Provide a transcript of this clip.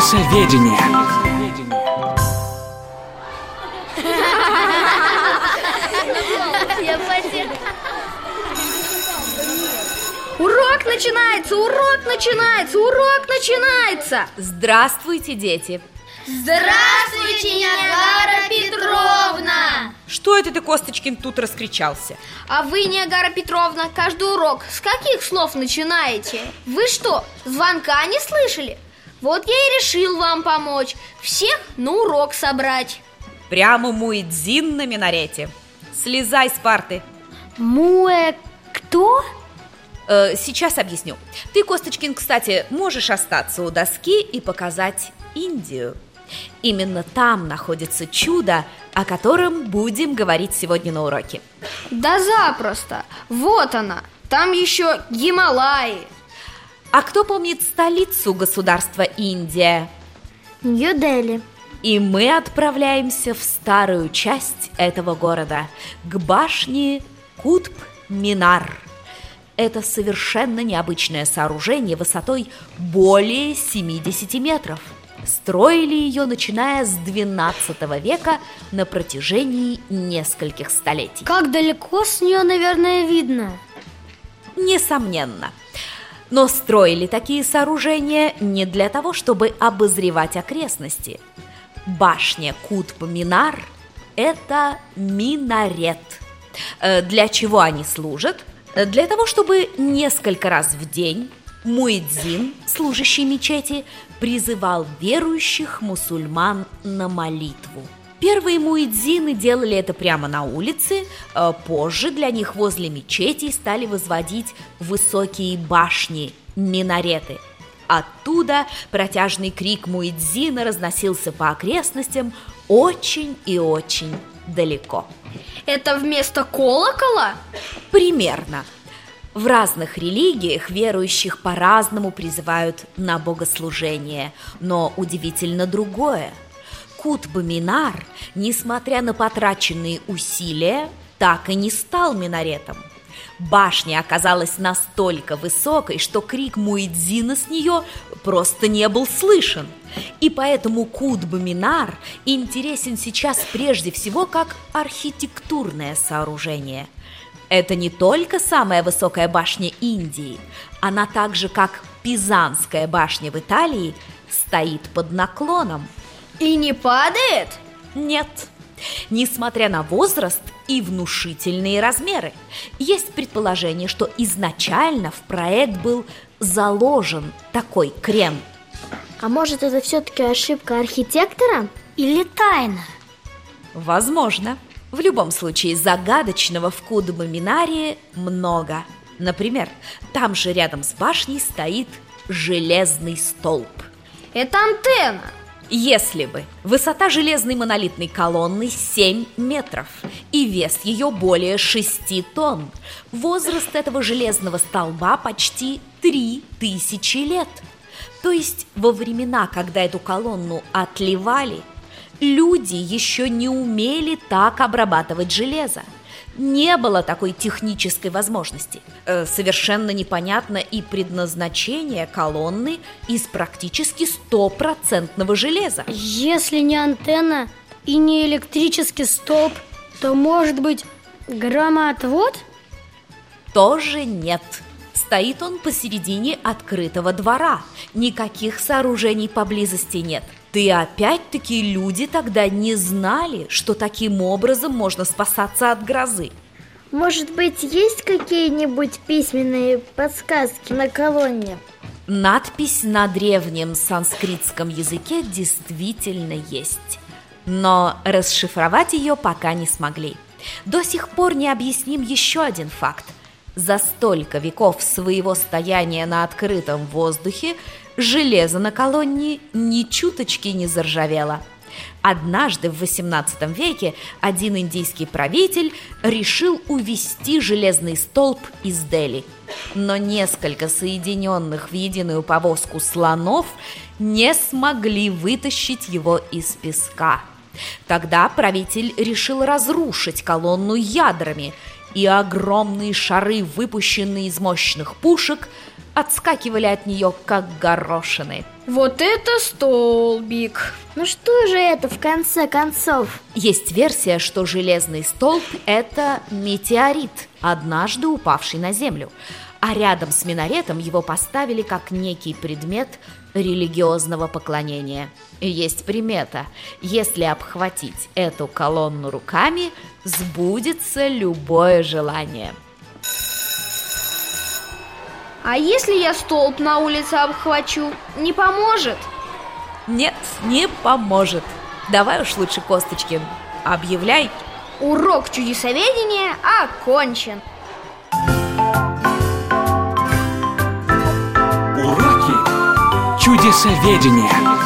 Лесоведение. Урок начинается, урок начинается, урок начинается! Здравствуйте, дети! Здравствуйте, Ниагара Петровна! Что это ты, Косточкин, тут раскричался? А вы, Ниагара Петровна, каждый урок с каких слов начинаете? Вы что, звонка не слышали? Вот я и решил вам помочь, всех на урок собрать. Прямо Муэдзин на минарете. Слезай с парты. Муэ кто? Э, сейчас объясню. Ты, Косточкин, кстати, можешь остаться у доски и показать Индию. Именно там находится чудо, о котором будем говорить сегодня на уроке. Да запросто, вот она, там еще Гималаи А кто помнит столицу государства Индия? Нью-Дели И мы отправляемся в старую часть этого города, к башне Кутб-Минар. Это совершенно необычное сооружение высотой более 70 метров. Строили ее, начиная с 12 века на протяжении нескольких столетий. Как далеко с нее, наверное, видно? Несомненно. Но строили такие сооружения не для того, чтобы обозревать окрестности. Башня Кутб-Минар – это минарет. Э, Для чего они служат? Э, Для того, чтобы несколько раз в день Муэдзин, служащий мечети, призывал верующих мусульман на молитву. Первые муэдзины делали это прямо на улице, э, позже для них возле мечетей стали возводить высокие башни, минареты. Оттуда протяжный крик муэдзина разносился по окрестностям очень и очень далеко. Это вместо колокола? Примерно. В разных религиях верующих по-разному призывают на богослужение, но удивительно другое. Кутб-Минар, несмотря на потраченные усилия, так и не стал минаретом. Башня оказалась настолько высокой, что крик Муэдзина с нее просто не был слышен. И поэтому Кутб-Минар интересен сейчас прежде всего как архитектурное сооружение – это не только самая высокая башня Индии, она также, как Пизанская башня в Италии, стоит под наклоном. И не падает? Нет. Несмотря на возраст и внушительные размеры, есть предположение, что изначально в проект был заложен такой крен. А может это все-таки ошибка архитектора или тайна? Возможно. В любом случае, загадочного в Кудбаминарии много. Например, там же рядом с башней стоит железный столб. Это антенна Если бы высота железной монолитной колонны 7 метров и вес ее более 6 тонн, возраст этого железного столба почти 3000 лет. То есть во времена, когда эту колонну отливали, люди еще не умели так обрабатывать железо. Не было такой технической возможности. Э, совершенно непонятно и предназначение колонны из практически стопроцентного железа. Если не антенна и не электрический столб, то может быть громоотвод? Тоже нет. Стоит он посередине открытого двора. Никаких сооружений поблизости нет. Ты опять-таки люди тогда не знали, что таким образом можно спасаться от грозы. Может быть, есть какие-нибудь письменные подсказки на колонне? Надпись на древнем санскритском языке действительно есть. Но расшифровать ее пока не смогли. До сих пор не объясним еще один факт. За столько веков своего стояния на открытом воздухе железо на колонне ни чуточки не заржавело. Однажды в XVIII веке один индийский правитель решил увести железный столб из Дели. Но несколько соединенных в единую повозку слонов не смогли вытащить его из песка. Тогда правитель решил разрушить колонну ядрами, и огромные шары, выпущенные из мощных пушек, отскакивали от нее, как горошины. Вот это столбик! Ну что же это в конце концов? Есть версия, что железный столб – это метеорит, однажды упавший на Землю. А рядом с минаретом его поставили как некий предмет религиозного поклонения. Есть примета. Если обхватить эту колонну руками, сбудется любое желание. А если я столб на улице обхвачу, не поможет? Нет, не поможет. Давай уж лучше, Косточкин, объявляй. Урок чудесоведения окончен. Уроки чудесоведения.